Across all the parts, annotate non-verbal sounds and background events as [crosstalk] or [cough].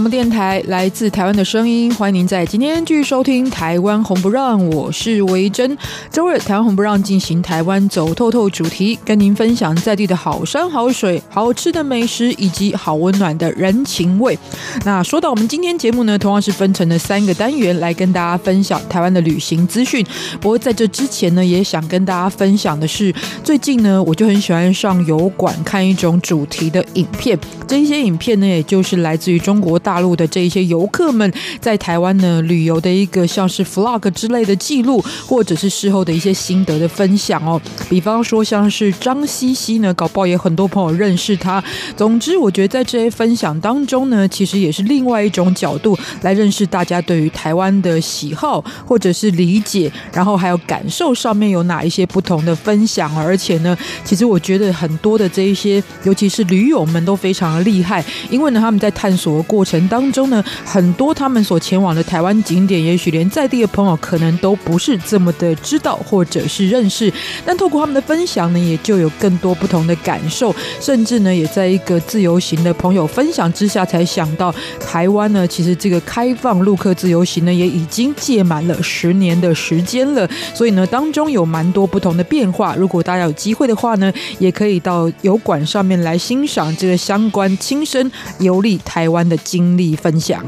广播电台来自台湾的声音，欢迎您在今天继续收听《台湾红不让》，我是维珍。周日台湾红不让进行台湾走透透主题，跟您分享在地的好山好水、好吃的美食以及好温暖的人情味。那说到我们今天节目呢，同样是分成了三个单元来跟大家分享台湾的旅行资讯。不过在这之前呢，也想跟大家分享的是，最近呢，我就很喜欢上油管看一种主题的影片，这一些影片呢，也就是来自于中国。大大陆的这一些游客们在台湾呢旅游的一个像是 vlog 之类的记录，或者是事后的一些心得的分享哦。比方说像是张西西呢，搞不好也很多朋友认识他。总之，我觉得在这些分享当中呢，其实也是另外一种角度来认识大家对于台湾的喜好或者是理解，然后还有感受上面有哪一些不同的分享。而且呢，其实我觉得很多的这一些，尤其是驴友们都非常的厉害，因为呢他们在探索的过程。当中呢，很多他们所前往的台湾景点，也许连在地的朋友可能都不是这么的知道或者是认识，但透过他们的分享呢，也就有更多不同的感受，甚至呢，也在一个自由行的朋友分享之下，才想到台湾呢，其实这个开放陆客自由行呢，也已经届满了十年的时间了，所以呢，当中有蛮多不同的变化。如果大家有机会的话呢，也可以到油管上面来欣赏这个相关亲身游历台湾的经经历分享。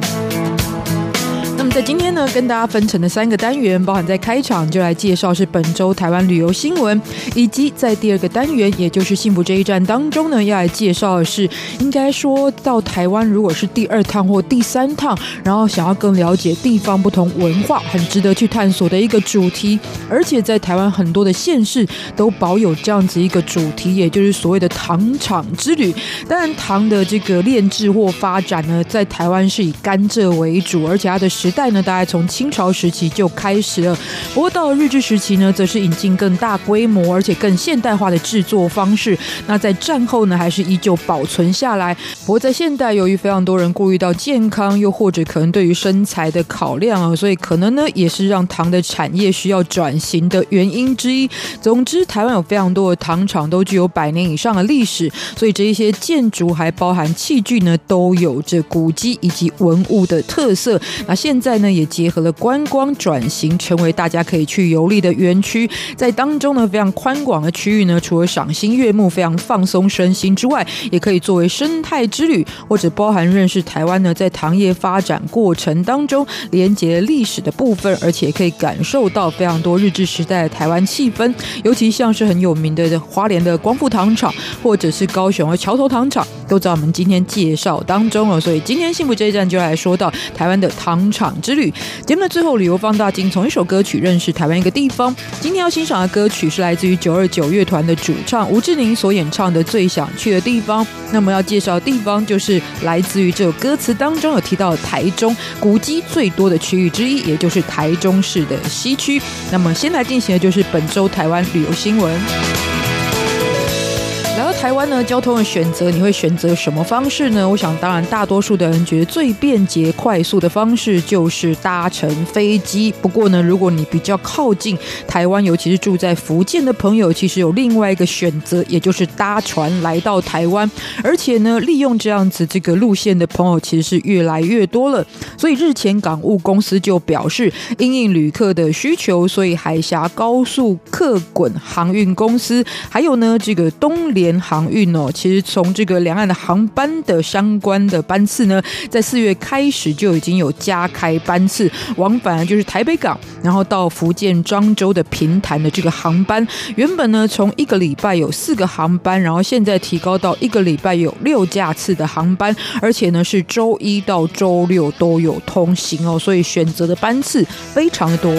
今天呢，跟大家分成的三个单元，包含在开场就来介绍是本周台湾旅游新闻，以及在第二个单元，也就是幸福这一站当中呢，要来介绍的是，应该说到台湾如果是第二趟或第三趟，然后想要更了解地方不同文化，很值得去探索的一个主题。而且在台湾很多的县市都保有这样子一个主题，也就是所谓的糖厂之旅。当然，糖的这个炼制或发展呢，在台湾是以甘蔗为主，而且它的时代。呢，大概从清朝时期就开始了。不过到了日治时期呢，则是引进更大规模而且更现代化的制作方式。那在战后呢，还是依旧保存下来。不过在现代，由于非常多人顾虑到健康，又或者可能对于身材的考量啊，所以可能呢，也是让糖的产业需要转型的原因之一。总之，台湾有非常多的糖厂，都具有百年以上的历史，所以这一些建筑还包含器具呢，都有着古迹以及文物的特色。那现在。在呢，也结合了观光转型，成为大家可以去游历的园区。在当中呢，非常宽广的区域呢，除了赏心悦目、非常放松身心之外，也可以作为生态之旅，或者包含认识台湾呢，在糖业发展过程当中连接历史的部分，而且可以感受到非常多日治时代的台湾气氛。尤其像是很有名的花莲的光复糖厂，或者是高雄的桥头糖厂，都在我们今天介绍当中了。所以今天幸福这一站就来说到台湾的糖厂之旅。节目的最后，旅游放大镜从一首歌曲认识台湾一个地方。今天要欣赏的歌曲是来自于九二九乐团的主唱吴志宁所演唱的《最想去的地方》。那么要介绍的地方就是来自于这首歌词当中有提到台中古迹最多的区域之一，也就是台中市的西区。那么先来进行的就是本周台湾旅游新闻。台湾呢，交通的选择你会选择什么方式呢？我想，当然大多数的人觉得最便捷、快速的方式就是搭乘飞机。不过呢，如果你比较靠近台湾，尤其是住在福建的朋友，其实有另外一个选择，也就是搭船来到台湾。而且呢，利用这样子这个路线的朋友其实是越来越多了。所以日前港务公司就表示，因应旅客的需求，所以海峡高速客滚航运公司，还有呢这个东联。联航运哦，其实从这个两岸的航班的相关的班次呢，在四月开始就已经有加开班次，往返就是台北港，然后到福建漳州的平潭的这个航班，原本呢从一个礼拜有四个航班，然后现在提高到一个礼拜有六架次的航班，而且呢是周一到周六都有通行哦，所以选择的班次非常的多。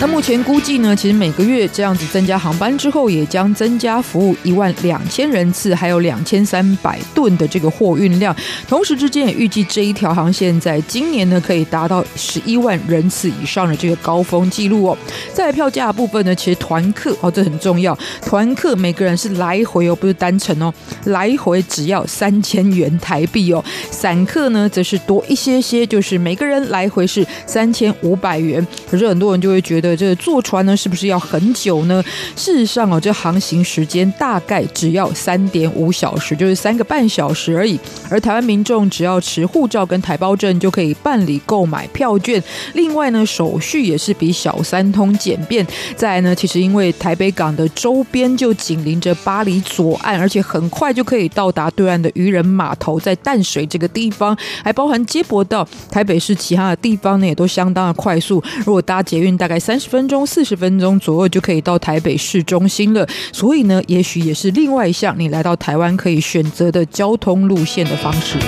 那目前估计呢，其实每个月这样子增加航班之后，也将增加服务一万两千人次，还有两千三百吨的这个货运量。同时之间也预计这一条航线在今年呢，可以达到十一万人次以上的这个高峰记录哦。在票价部分呢，其实团客哦，这很重要，团客每个人是来回哦，不是单程哦，来回只要三千元台币哦。散客呢，则是多一些些，就是每个人来回是三千五百元。可是很多人就会觉得，这坐船呢，是不是要很久呢？事实上哦，这航行时间大概只要三点五小时，就是三个半小时而已。而台湾民众只要持护照跟台胞证就可以办理购买票券。另外呢，手续也是比小三通简便。再来呢，其实因为台北港的周边就紧邻着巴黎左岸，而且很快就可以到达对岸的渔人码头，在淡水这个地方，还包含接驳到台北市其他的地方呢，也都相当的快速。如果搭捷运，大概三十分钟、四十分钟左右就可以到台北市中心了。所以呢，也许也是另外一项你来到台湾可以选择的交通路线的方式。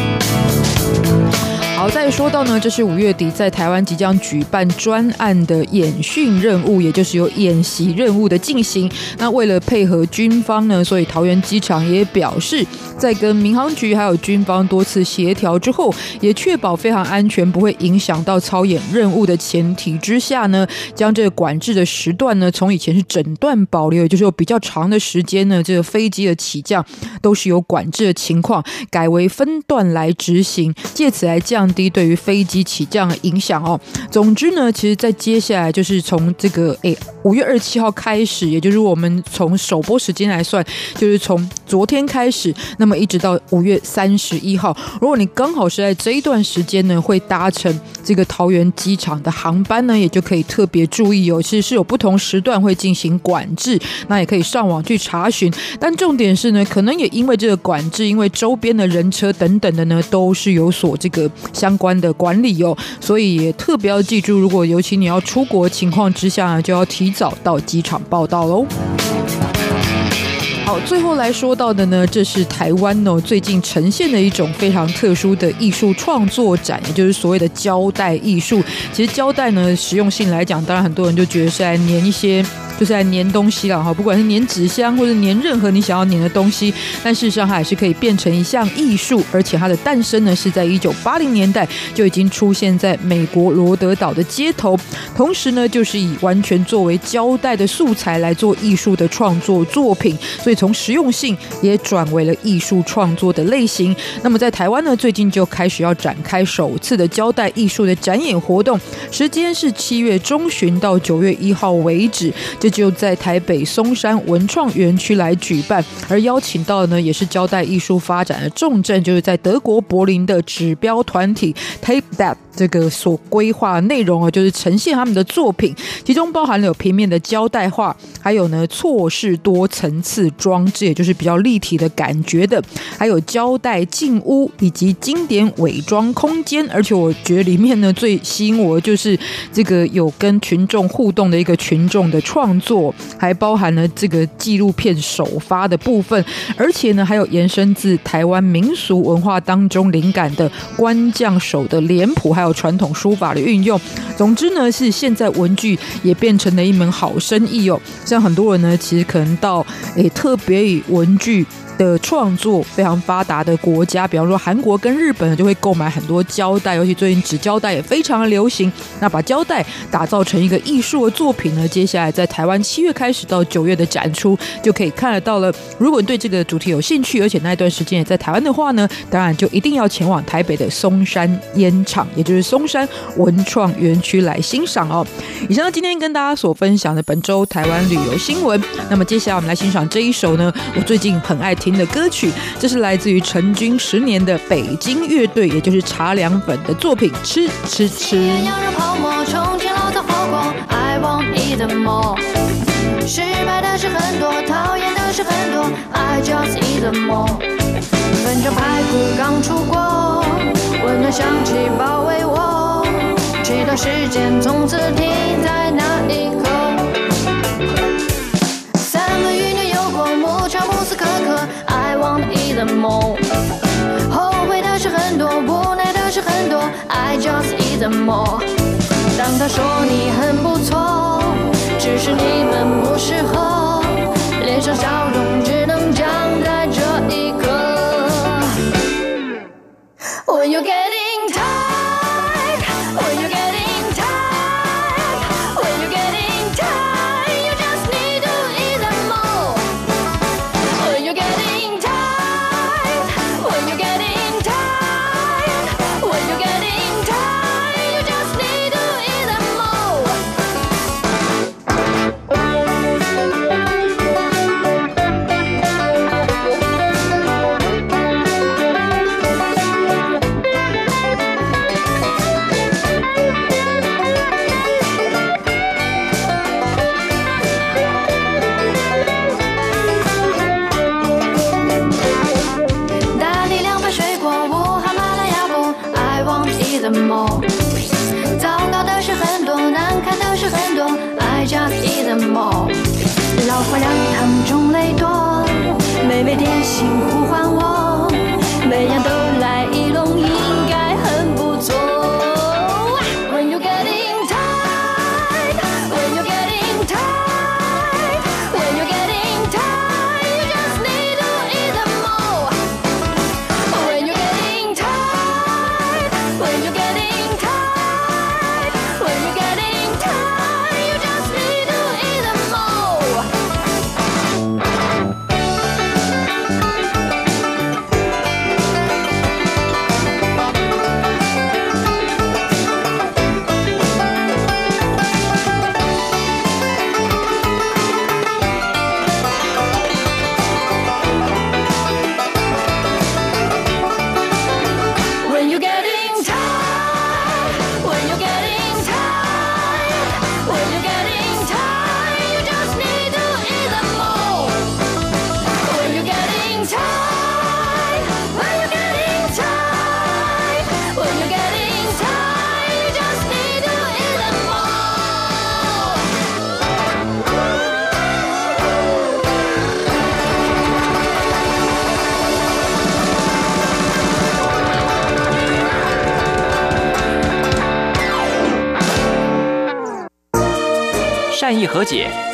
好，再说到呢，这是五月底在台湾即将举办专案的演训任务，也就是有演习任务的进行。那为了配合军方呢，所以桃园机场也表示，在跟民航局还有军方多次协调之后，也确保非常安全，不会影响到操演任务的前提之下呢，将这个管制的时段呢，从以前是整段保留，也就是有比较长的时间呢，这个飞机的起降都是有管制的情况，改为分段来执行，借此来降低对于飞机起降的影响哦。总之呢，其实，在接下来就是从这个诶五月二十七号开始，也就是我们从首播时间来算，就是从昨天开始，那么一直到五月三十一号。如果你刚好是在这一段时间呢，会搭乘这个桃园机场的航班呢，也就可以特别注意哦。其实是有不同时段会进行管制，那也可以上网去查询。但重点是呢，可能也因为这个管制，因为周边的人车等等的呢，都是有所这个相关的管理哦，所以也特别要记住，如果尤其你要出国情况之下，就要提早到机场报到喽。好，最后来说到的呢，这是台湾哦最近呈现的一种非常特殊的艺术创作展，也就是所谓的胶带艺术。其实胶带呢，实用性来讲，当然很多人就觉得是来粘一些。就是来粘东西了哈，不管是粘纸箱或者粘任何你想要粘的东西，但事实上它也是可以变成一项艺术，而且它的诞生呢是在一九八零年代就已经出现在美国罗德岛的街头，同时呢就是以完全作为胶带的素材来做艺术的创作作品，所以从实用性也转为了艺术创作的类型。那么在台湾呢，最近就开始要展开首次的胶带艺术的展演活动，时间是七月中旬到九月一号为止。就在台北松山文创园区来举办，而邀请到的呢也是交代艺术发展的重镇，就是在德国柏林的指标团体 Tape That。这个所规划内容啊，就是呈现他们的作品，其中包含了有平面的胶带画，还有呢错视多层次装置，也就是比较立体的感觉的，还有胶带进屋以及经典伪装空间。而且我觉得里面呢最吸引我的就是这个有跟群众互动的一个群众的创作，还包含了这个纪录片首发的部分，而且呢还有延伸自台湾民俗文化当中灵感的官将手的脸谱，还有。传统书法的运用，总之呢，是现在文具也变成了一门好生意哦。像很多人呢，其实可能到诶，特别以文具。的创作非常发达的国家，比方说韩国跟日本呢，就会购买很多胶带，尤其最近纸胶带也非常的流行。那把胶带打造成一个艺术的作品呢，接下来在台湾七月开始到九月的展出，就可以看得到了。如果你对这个主题有兴趣，而且那一段时间也在台湾的话呢，当然就一定要前往台北的松山烟厂，也就是松山文创园区来欣赏哦。以上今天跟大家所分享的本周台湾旅游新闻。那么接下来我们来欣赏这一首呢，我最近很爱听。的歌曲，这是来自于成军十年的北京乐队，也就是茶凉粉的作品《吃吃吃》。失败的是很多，讨厌的是很多，I just eat them all。粉蒸排骨刚出锅，温暖香气包围我，期待时间从此停在那一刻。牧场莫斯卡克，I want eat the more 后悔的事很多，无奈的事很多，I just eat them all。当他说你很不错。只是你们不适合，脸上笑容只能讲在这一刻。When you get it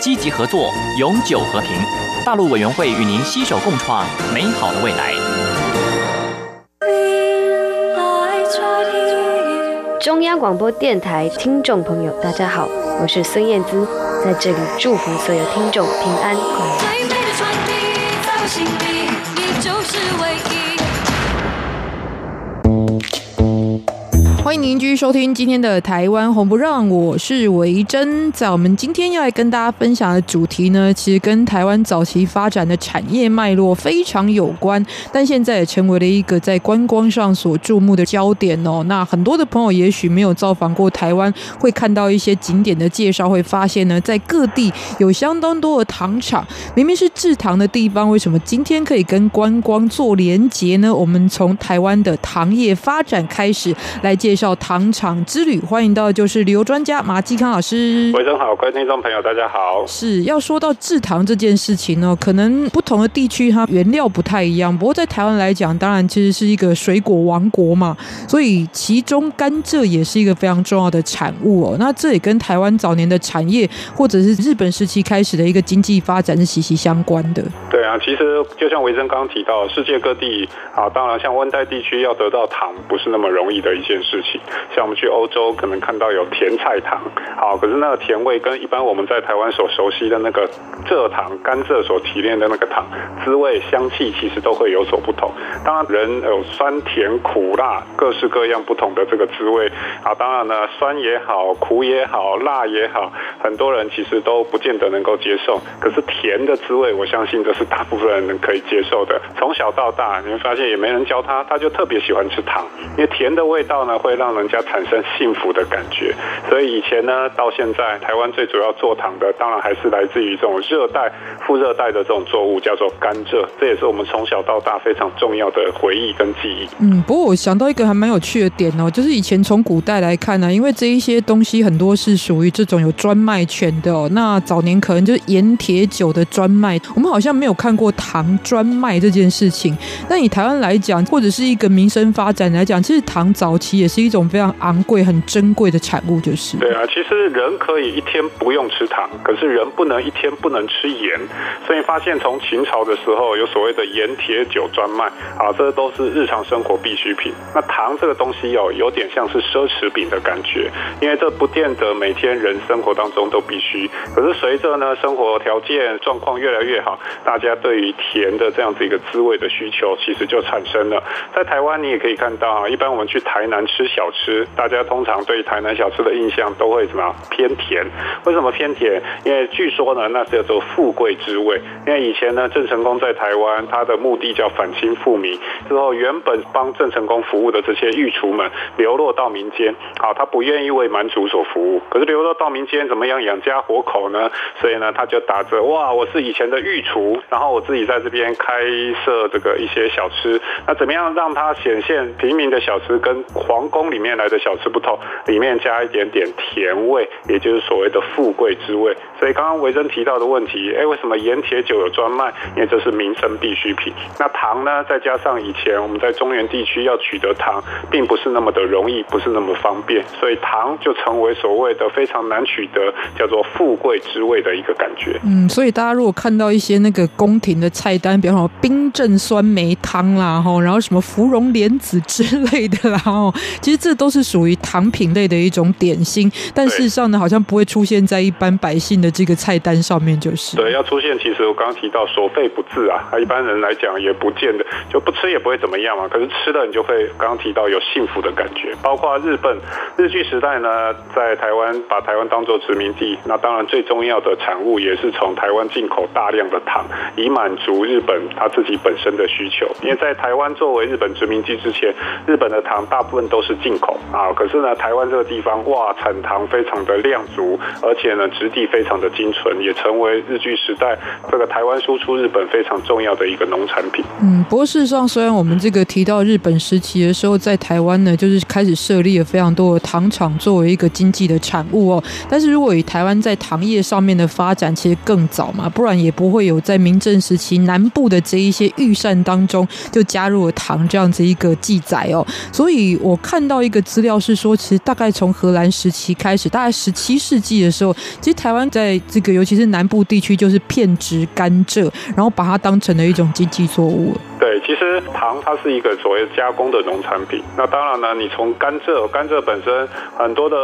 积极合作，永久和平。大陆委员会与您携手共创美好的未来。中央广播电台听众朋友，大家好，我是孙燕姿，在这里祝福所有听众平安快乐。迎您继续收听今天的台湾红不让，我是维珍。在我们今天要来跟大家分享的主题呢，其实跟台湾早期发展的产业脉络非常有关，但现在也成为了一个在观光上所注目的焦点哦。那很多的朋友也许没有造访过台湾，会看到一些景点的介绍，会发现呢，在各地有相当多的糖厂。明明是制糖的地方，为什么今天可以跟观光做连结呢？我们从台湾的糖业发展开始来介绍。到糖厂之旅，欢迎到就是旅游专家马继康老师。维生好，各位听众朋友，大家好。是要说到制糖这件事情呢，可能不同的地区它原料不太一样。不过在台湾来讲，当然其实是一个水果王国嘛，所以其中甘蔗也是一个非常重要的产物哦。那这也跟台湾早年的产业，或者是日本时期开始的一个经济发展是息息相关的。对啊，其实就像维珍刚刚提到，世界各地啊，当然像温带地区要得到糖，不是那么容易的一件事情。像我们去欧洲，可能看到有甜菜糖，好，可是那个甜味跟一般我们在台湾所熟悉的那个蔗糖、甘蔗所提炼的那个糖，滋味、香气其实都会有所不同。当然，人有酸甜苦辣各式各样不同的这个滋味啊。当然呢，酸也好，苦也好，辣也好，很多人其实都不见得能够接受。可是甜的滋味，我相信这是大部分人可以接受的。从小到大，你会发现也没人教他，他就特别喜欢吃糖，因为甜的味道呢，会让让人家。产生幸福的感觉，所以以前呢，到现在，台湾最主要做糖的，当然还是来自于这种热带、副热带的这种作物，叫做甘蔗。这也是我们从小到大非常重要的回忆跟记忆。嗯，不过我想到一个还蛮有趣的点哦，就是以前从古代来看呢，因为这一些东西很多是属于这种有专卖权的哦。那早年可能就是盐铁酒的专卖，我们好像没有看过糖专卖这件事情。那以台湾来讲，或者是一个民生发展来讲，其实糖早期也是一一种非常昂贵、很珍贵的产物，就是。对啊，其实人可以一天不用吃糖，可是人不能一天不能吃盐。所以发现从秦朝的时候有所谓的盐铁酒专卖啊，这都是日常生活必需品。那糖这个东西哦，有点像是奢侈品的感觉，因为这不见得每天人生活当中都必须。可是随着呢生活条件状况越来越好，大家对于甜的这样子一个滋味的需求，其实就产生了。在台湾你也可以看到啊，一般我们去台南吃小吃，大家通常对台南小吃的印象都会怎么样偏甜？为什么偏甜？因为据说呢，那是叫做富贵之味。因为以前呢，郑成功在台湾，他的目的叫反清复明。之后，原本帮郑成功服务的这些御厨们流落到民间，好，他不愿意为满族所服务。可是流落到民间，怎么样养家活口呢？所以呢，他就打着哇，我是以前的御厨，然后我自己在这边开设这个一些小吃。那怎么样让它显现平民的小吃跟皇宫里面来的小吃不同？里面加一点点甜味，也就是所谓的富贵之味。所以刚刚维珍提到的问题，哎，为什么盐铁酒有专卖？因为这是民生必需品。那糖呢？再加上以前我们在中原地区要取得糖，并不是那么的容易，不是那么方便，所以糖就成为所谓的非常难取得，叫做富贵之味的一个感觉。嗯，所以大家如果看到一些那个宫廷的菜单，比方说冰镇酸梅汤啦，吼，然后什么芙蓉莲子之类的啦，吼，其实这都是属于糖品类的一种点心，但事实上呢，好像不会出现在一般百姓的。这个菜单上面就是对，要出现，其实我刚刚提到所费不至啊，一般人来讲也不见得就不吃也不会怎么样嘛。可是吃了你就会刚刚提到有幸福的感觉。包括日本日据时代呢，在台湾把台湾当做殖民地，那当然最重要的产物也是从台湾进口大量的糖，以满足日本他自己本身的需求。因为在台湾作为日本殖民地之前，日本的糖大部分都是进口啊。可是呢，台湾这个地方哇，产糖非常的量足，而且呢，质地非常。的精纯也成为日据时代这个台湾输出日本非常重要的一个农产品。嗯，不过事实上，虽然我们这个提到日本时期的时候，在台湾呢，就是开始设立了非常多的糖厂作为一个经济的产物哦。但是如果以台湾在糖业上面的发展，其实更早嘛，不然也不会有在明郑时期南部的这一些御膳当中就加入了糖这样子一个记载哦。所以我看到到一个资料是说，其实大概从荷兰时期开始，大概十七世纪的时候，其实台湾在在这个，尤其是南部地区，就是片植甘蔗，然后把它当成了一种经济作物。对，其实糖它是一个所谓加工的农产品。那当然呢，你从甘蔗，甘蔗本身很多的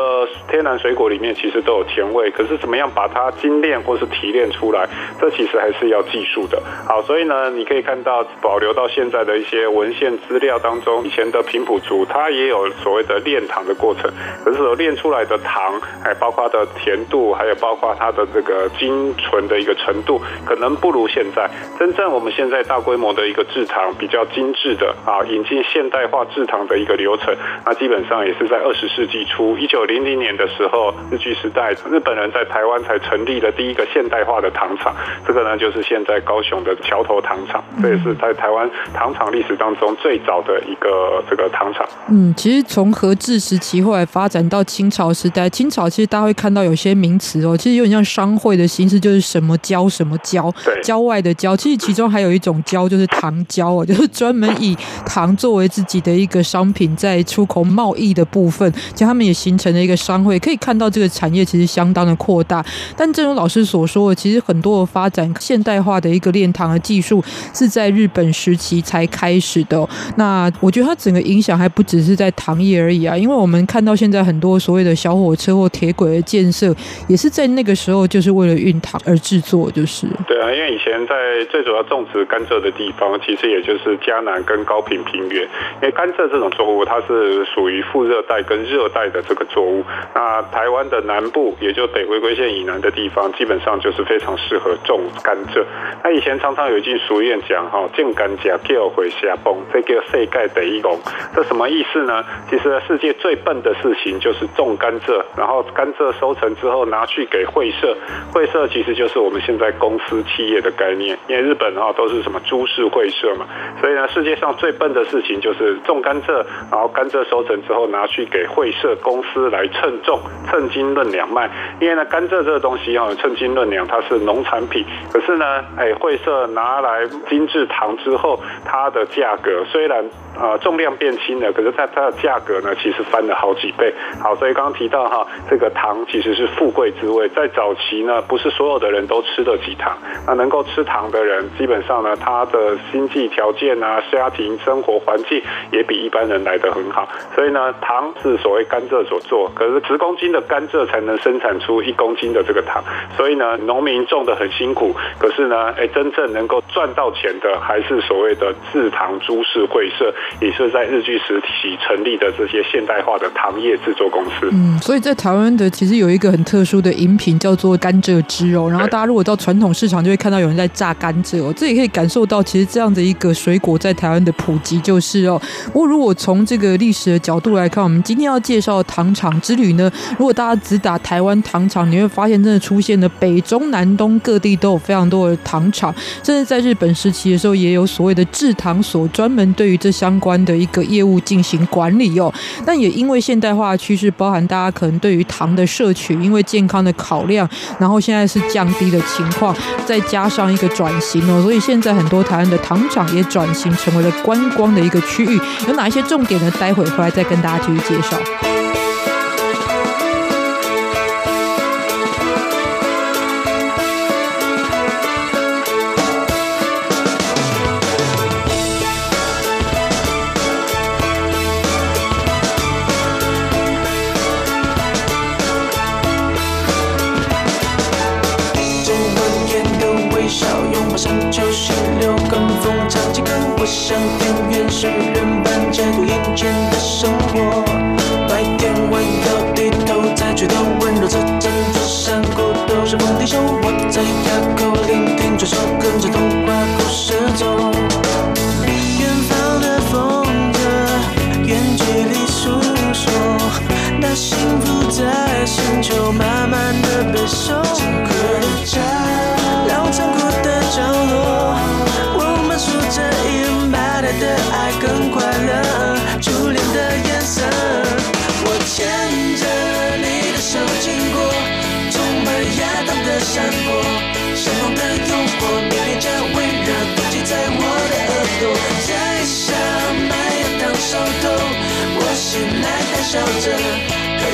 天然水果里面其实都有甜味，可是怎么样把它精炼或是提炼出来，这其实还是要技术的。好，所以呢，你可以看到保留到现在的一些文献资料当中，以前的平埔族它也有所谓的炼糖的过程，可是所炼出来的糖，还包括它的甜度，还有包括它的这个精纯的一个程度，可能不如现在。真正我们现在大规模的一个制糖比较精致的啊，引进现代化制糖的一个流程，那基本上也是在二十世纪初，一九零零年的时候，日据时代，日本人在台湾才成立了第一个现代化的糖厂，这个呢就是现在高雄的桥头糖厂，这也是在台湾糖厂历史当中最早的一个这个糖厂。嗯，其实从和治时期后来发展到清朝时代，清朝其实大家会看到有些名词哦，其实有点像商会的形式，就是什么交什么交，郊外的郊，其实其中还有一种交就是糖郊。[laughs] 就是专门以糖作为自己的一个商品，在出口贸易的部分，其实他们也形成了一个商会，可以看到这个产业其实相当的扩大。但正如老师所说的，其实很多的发展现代化的一个炼糖的技术是在日本时期才开始的。那我觉得它整个影响还不只是在糖业而已啊，因为我们看到现在很多所谓的小火车或铁轨的建设，也是在那个时候就是为了运糖而制作，就是。对啊，因为以前在最主要种植甘蔗的地方，其实。也就是嘉南跟高平平原，因为甘蔗这种作物，它是属于副热带跟热带的这个作物。那台湾的南部，也就北回归线以南的地方，基本上就是非常适合种甘蔗。那以前常常有一句俗谚讲哈，种甘蔗叫回下崩，这叫世界第一功。这什么意思呢？其实世界最笨的事情就是种甘蔗，然后甘蔗收成之后拿去给会社，会社其实就是我们现在公司企业的概念。因为日本哈都是什么株式会社嘛。所以呢，世界上最笨的事情就是种甘蔗，然后甘蔗收成之后拿去给会社公司来称重、称斤论两卖。因为呢，甘蔗这个东西哈，称斤论两它是农产品，可是呢，哎，会社拿来精制糖之后，它的价格虽然。啊，重量变轻了，可是它它的价格呢，其实翻了好几倍。好，所以刚刚提到哈，这个糖其实是富贵之味，在早期呢，不是所有的人都吃得起糖。那能够吃糖的人，基本上呢，他的经济条件啊，家庭生活环境也比一般人来得很好。所以呢，糖是所谓甘蔗所做，可是十公斤的甘蔗才能生产出一公斤的这个糖。所以呢，农民种的很辛苦，可是呢，哎，真正能够赚到钱的，还是所谓的制糖株式会社。也是在日据时期成立的这些现代化的糖业制作公司。嗯，所以在台湾的其实有一个很特殊的饮品叫做甘蔗汁哦。然后大家如果到传统市场就会看到有人在榨甘蔗哦，这也可以感受到其实这样的一一个水果在台湾的普及就是哦。不过如果从这个历史的角度来看，我们今天要介绍的糖厂之旅呢，如果大家只打台湾糖厂，你会发现真的出现了北中南东各地都有非常多的糖厂，甚至在日本时期的时候也有所谓的制糖所，专门对于这相。关的一个业务进行管理哦，但也因为现代化的趋势，包含大家可能对于糖的摄取，因为健康的考量，然后现在是降低的情况，再加上一个转型哦，所以现在很多台湾的糖厂也转型成为了观光的一个区域。有哪一些重点呢？待会回来再跟大家继续介绍。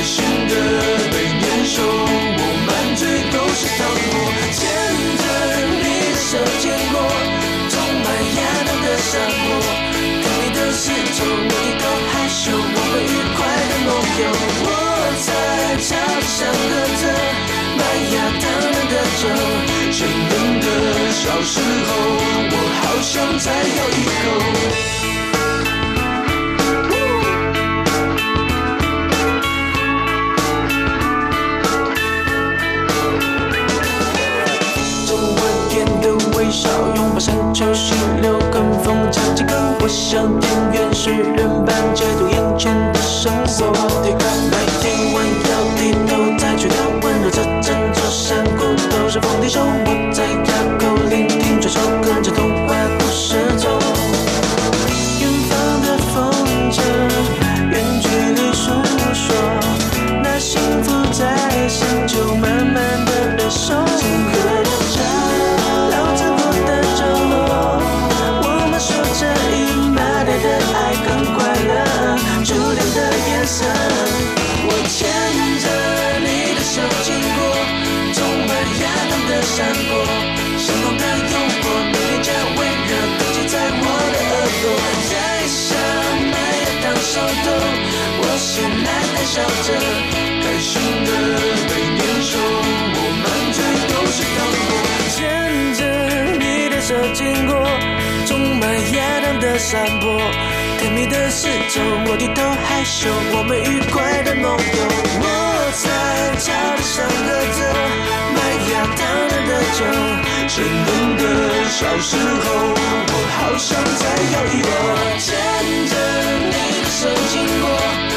心的被年兽，我满嘴都是糖果，牵着你的手经过，充满亚当的山坡，看你的四周，每一个害羞，我们愉快的梦游。我在桥上喝着麦芽糖酿的酒，鲜嫩的小时候，我好想再咬一口。山丘溪流，跟风唱起歌，我像田园诗人般解读眼前的生活。白天弯腰低头，再去看温柔这整座山谷都是丰地秀。笑着，开心的被年兽，我满嘴都是糖果。牵着你的手经过，充满亚当的山坡，甜蜜的四周，我低头害羞，我们愉快的梦游。我在桥上喝着麦芽糖酿的酒，鲜嫩的小时候，我好想再咬一口。牵着你的手经过。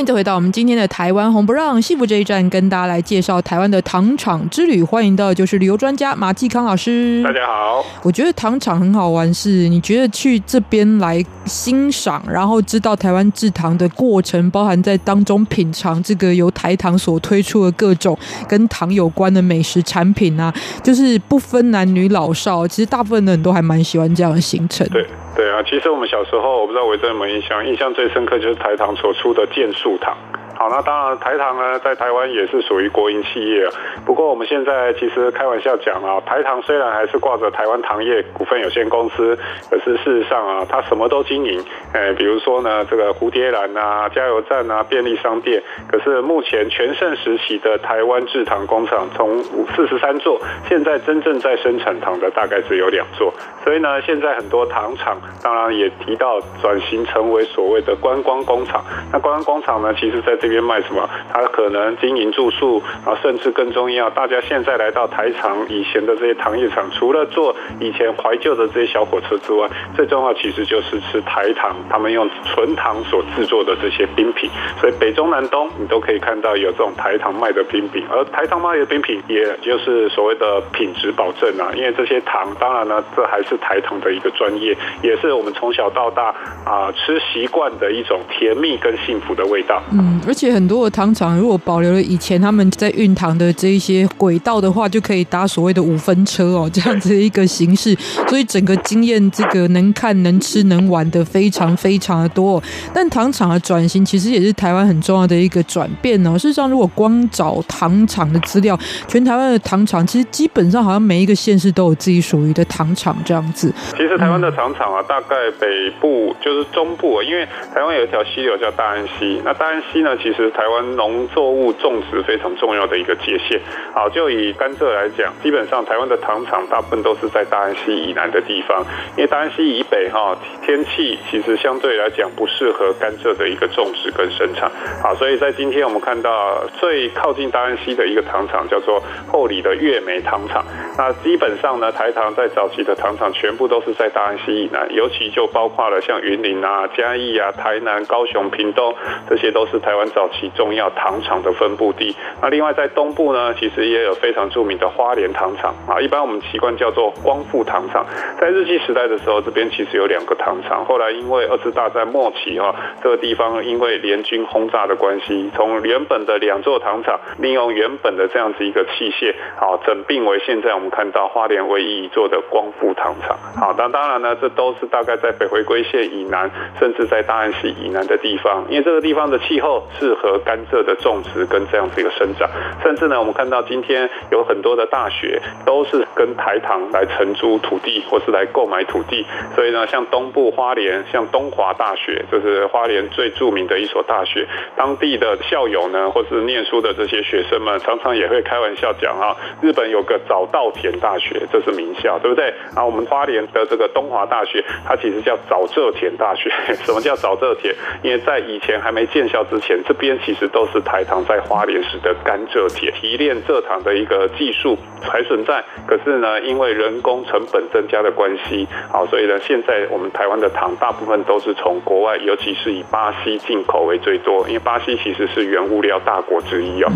迎回到我们今天的台湾红不让幸福这一站，跟大家来介绍台湾的糖厂之旅。欢迎的就是旅游专家马继康老师。大家好，我觉得糖厂很好玩是，是你觉得去这边来欣赏，然后知道台湾制糖的过程，包含在当中品尝这个由台糖所推出的各种跟糖有关的美食产品啊，就是不分男女老少，其实大部分的人都还蛮喜欢这样的行程。对。对啊，其实我们小时候，我不知道我有没有印象，印象最深刻就是台糖所出的健树糖。好，那当然台糖呢，在台湾也是属于国营企业。不过我们现在其实开玩笑讲啊，台糖虽然还是挂着台湾糖业股份有限公司，可是事实上啊，它什么都经营。哎，比如说呢，这个蝴蝶兰啊、加油站啊、便利商店。可是目前全盛时期的台湾制糖工厂，从四十三座，现在真正在生产糖的大概只有两座。所以呢，现在很多糖厂，当然也提到转型成为所谓的观光工厂。那观光工厂呢，其实在这边卖什么？它可能经营住宿啊，甚至更重要，大家现在来到台厂以前的这些糖业厂，除了做以前怀旧的这些小火车之外，最重要其实就是吃台糖，他们用纯糖所制作的这些冰品。所以北中南东你都可以看到有这种台糖卖的冰品，而台糖卖的冰品，也就是所谓的品质保证啊，因为这些糖，当然呢，这还是台糖的一个专业，也是我们从小到大啊吃习惯的一种甜蜜跟幸福的味道。嗯，而且很多的糖厂如果保留了以前他们在运糖的这一些轨道的话，就可以搭所谓的五分车哦，这样子的一个形式，所以整个经验这个能看、能吃、能玩的非常非常的多。但糖厂的转型其实也是台湾很重要的一个转变哦。事实上，如果光找糖厂的资料，全台湾的糖厂其实基本上好像每一个县市都有自己属于的糖厂这样子。其实台湾的糖厂啊，大概北部就是中部，因为台湾有一条溪流叫大安溪，那大安溪呢，其其实台湾农作物种植非常重要的一个界限。好，就以甘蔗来讲，基本上台湾的糖厂大部分都是在大安溪以南的地方，因为大安溪以北哈天气其实相对来讲不适合甘蔗的一个种植跟生产。好，所以在今天我们看到最靠近大安溪的一个糖厂叫做后里的月梅糖厂。那基本上呢，台糖在早期的糖厂全部都是在大安溪以南，尤其就包括了像云林啊、嘉义啊、台南、高雄、屏东，这些都是台湾早期重要糖厂的分布地。那另外在东部呢，其实也有非常著名的花莲糖厂啊，一般我们习惯叫做光复糖厂。在日据时代的时候，这边其实有两个糖厂。后来因为二次大战末期哈，这个地方因为联军轰炸的关系，从原本的两座糖厂，利用原本的这样子一个器械，好整并为现在我们看到花莲唯一一座的光复糖厂。好，那当然呢，这都是大概在北回归线以南，甚至在大安溪以南的地方，因为这个地方的气候适合甘蔗的种植跟这样子一个生长，甚至呢，我们看到今天有很多的大学都是跟台糖来承租土地或是来购买土地，所以呢，像东部花莲，像东华大学，就是花莲最著名的一所大学，当地的校友呢，或是念书的这些学生们，常常也会开玩笑讲啊，日本有个早稻田大学，这是名校，对不对？然后我们花莲的这个东华大学，它其实叫早蔗田大学。[laughs] 什么叫早蔗田？因为在以前还没建校之前，这边其实都是台糖在花莲时的甘蔗田提炼蔗糖的一个技术还存在，可是呢，因为人工成本增加的关系，好，所以呢，现在我们台湾的糖大部分都是从国外，尤其是以巴西进口为最多，因为巴西其实是原物料大国之一哦。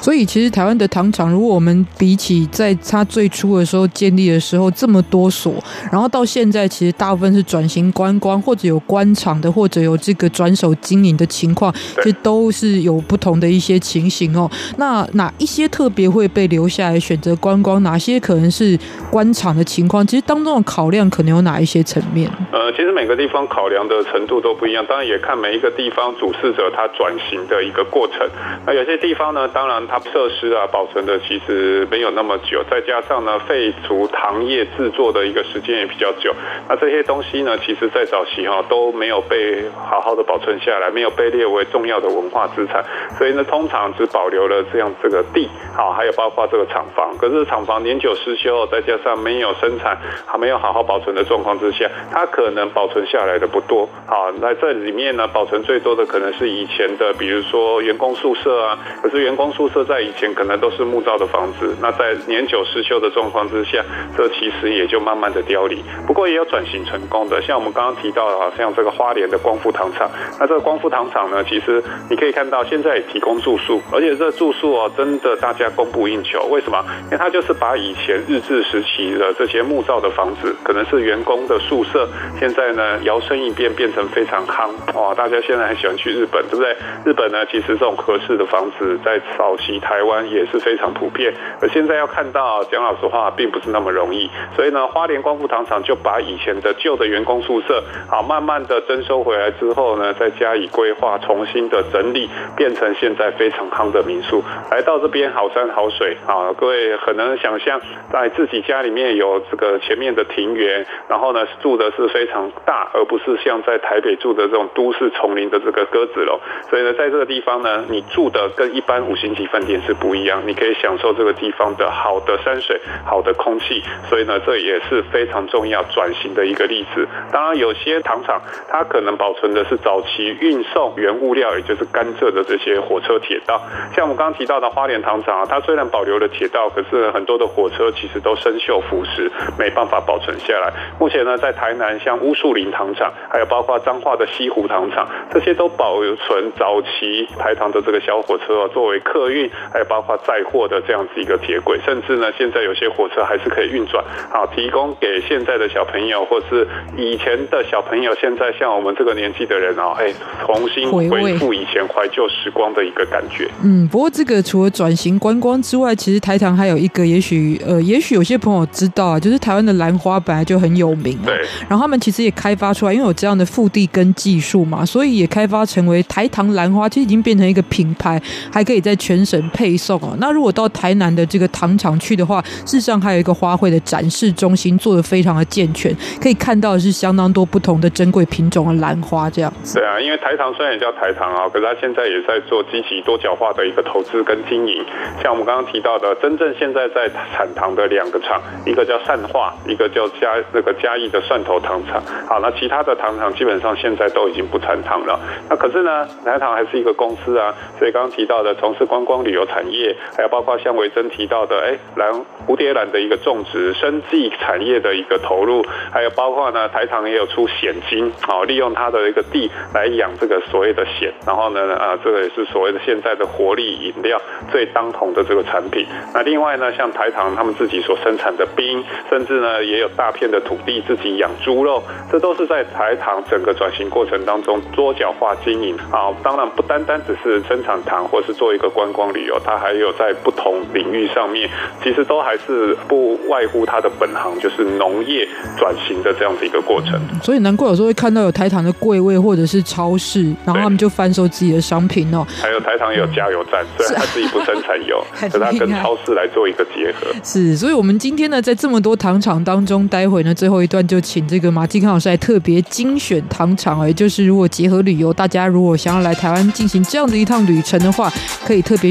所以其实台湾的糖厂，如果我们比起在它最初的时候建立的时候这么多所，然后到现在其实大部分是转型观光，或者有官场的，或者有这个转手经营的情况，其实都是有不同的一些情形哦。那哪一些特别会被留下来选择观光？哪些可能是官场的情况？其实当中的考量可能有哪一些层面？呃，其实每个地方考量的程度都不一样，当然也看每一个地方主事者他转型的一个过程。那有些地方呢，当然它它设施啊保存的其实没有那么久，再加上呢废除糖业制作的一个时间也比较久，那这些东西呢，其实在早期哈都没有被好好的保存下来，没有被列为重要的文化资产，所以呢，通常只保留了这样这个地，好，还有包括这个厂房，可是厂房年久失修，再加上没有生产，还没有好好保存的状况之下，它可能保存下来的不多，好，那这里面呢，保存最多的可能是以前的，比如说员工宿舍啊，可是员工宿舍这在以前可能都是木造的房子，那在年久失修的状况之下，这其实也就慢慢的凋零。不过也有转型成功的，像我们刚刚提到的，像这个花莲的光复糖厂，那这个光复糖厂呢，其实你可以看到现在也提供住宿，而且这住宿哦，真的大家供不应求。为什么？因为它就是把以前日治时期的这些木造的房子，可能是员工的宿舍，现在呢摇身一变变成非常夯哇！大家现在很喜欢去日本，对不对？日本呢，其实这种合适的房子在早期台湾也是非常普遍，而现在要看到，讲老实话，并不是那么容易。所以呢，花莲光复糖厂就把以前的旧的员工宿舍，好，慢慢的征收回来之后呢，再加以规划，重新的整理，变成现在非常夯的民宿。来到这边好山好水啊，各位很能想象，在自己家里面有这个前面的庭园，然后呢住的是非常大，而不是像在台北住的这种都市丛林的这个鸽子楼。所以呢，在这个地方呢，你住的跟一般五星级饭店是不一样，你可以享受这个地方的好的山水、好的空气。所以呢，这也是非常重要转型的一个例子。当然，有些糖厂它可能保存的是早期运送原物料，也就是甘蔗的这些火车铁道。像我们刚刚提到的花莲糖厂啊，它虽然保留了铁道，可是很多的火车其实都生锈腐蚀，没办法保存下来。目前呢，在台南像乌树林糖厂，还有包括彰化的西湖糖厂，这些都保存早期台糖的这个小火车作为客运，还有包括载货的这样子一个铁轨，甚至呢，现在有些火车还是可以运转，好提供给现在的小朋友，或是以前的小朋友，现在像我们这个年纪的人啊，哎，重新回复以前怀旧时光的一个感觉。嗯，不过这个除了转型观光之外，其实台糖还有一个，也许呃，也许有些朋友知道啊，就是台湾的兰花本来就很有名，对。然后他们其实也开发出来，因为有这样的腹地跟技术嘛，所以也开发成为台糖兰花，其实已经变成一个品牌，还可以在全省配送哦。那如果到台南的这个糖厂去的话，事实上还有一个花卉的展示中心，做的非常的健全，可以看到的是相当多不同的珍贵品种的兰花这样子。对啊，因为台糖虽然也叫台糖啊，可是它现在也在做积极多角化的一个投资跟经营。像我们刚刚提到的，真正现在在产糖的两个厂，一个叫善化，一个叫嘉那个嘉义的蒜头糖厂。好，那其他的糖厂基本上现在都已经不产糖了。那可是呢，台糖还是一个公司啊，所以刚刚提到的从事观光旅游产业，还有包括像维珍提到的，哎，蓝蝴蝶兰的一个种植，生技产业的一个投入，还有包括呢，台糖也有出险金，好，利用它的一个地来养这个所谓的险，然后呢，啊，这个也是所谓的现在的活力饮料最当红的这个产品。那另外呢，像台糖他们自己所生产的冰，甚至呢也有大片的土地自己养猪肉，这都是在台糖整个转型过程当中多角化经营啊。当然不单单只是生产糖，或是做一个观光旅游，它还有在不同领域上面，其实都还是不外乎它的本行，就是农业转型的这样子一个过程。所以难怪有时候会看到有台糖的柜位或者是超市，然后他们就翻售自己的商品哦。还有台糖也有加油站，虽然它自己不生产油，[laughs] 可是它跟超市来做一个结合。是，所以我们今天呢，在这么多糖厂当中，待会呢最后一段就请这个马继康老师来特别精选糖厂，也就是如果结合旅游，大家如果想要来台湾进行这样的一趟旅程的话，可以特别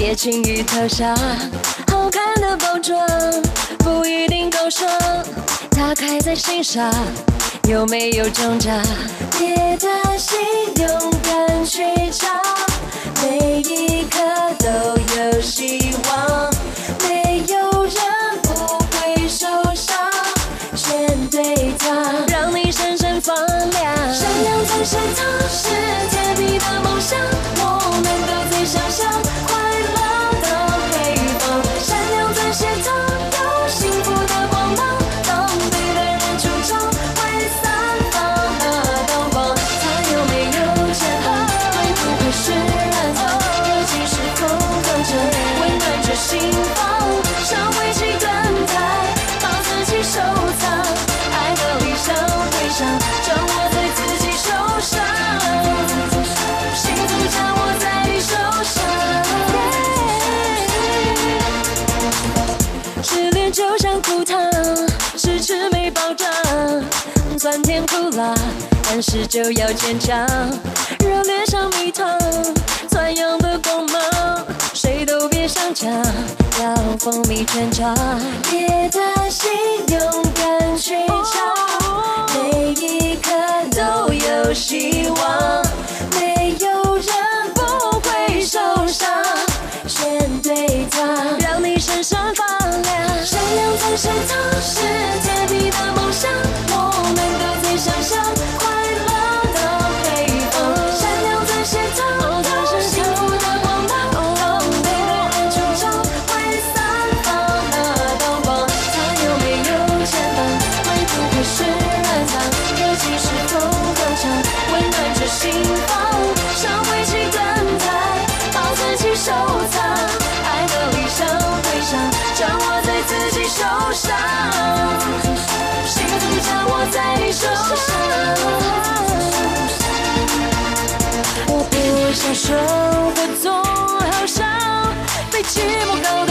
别轻易投降，好看的包装不一定够爽，打开在心上，有没有挣扎？别担心，勇敢去闯，每一刻都有希望，没有人不会受伤，全对它，让你闪闪发亮，闪亮在身旁，是酸甜苦辣，但是就要坚强。热烈像蜜糖，灿烂的光芒，谁都别想抢，要风靡全场。别担心，勇敢去闯，每一刻都有希望，没有人不会受伤。选对它，让你闪闪发亮，闪亮在身旁，是甜我不想生活总好像被寂寞搞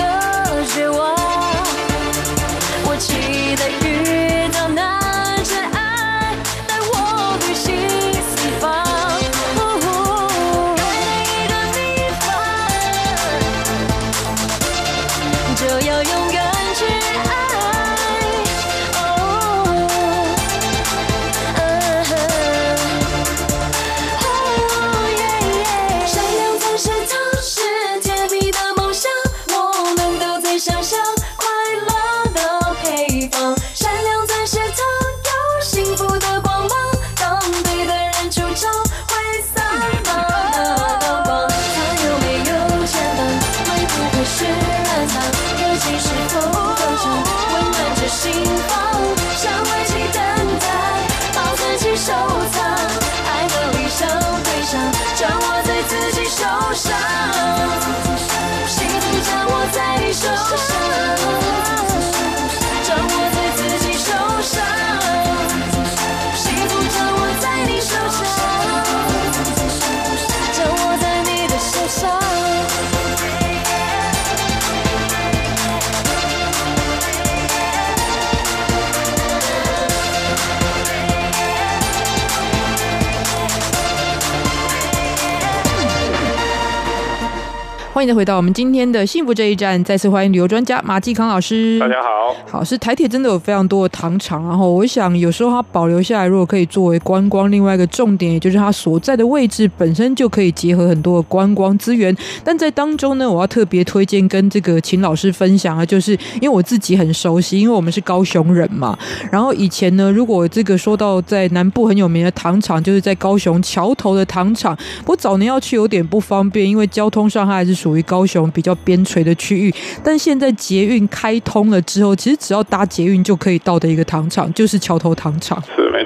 欢迎再回到我们今天的幸福这一站，再次欢迎旅游专家马继康老师。大家好，好，是台铁真的有非常多的糖厂，然后我想有时候它保留下来，如果可以作为观光，另外一个重点，也就是它所在的位置本身就可以结合很多的观光资源。但在当中呢，我要特别推荐跟这个秦老师分享啊，就是因为我自己很熟悉，因为我们是高雄人嘛。然后以前呢，如果这个说到在南部很有名的糖厂，就是在高雄桥头的糖厂。不过早年要去有点不方便，因为交通上它还是属属于高雄比较边陲的区域。但现在捷运开通了之后，其实只要搭捷运就可以到的一个糖厂，就是桥头糖厂。是没。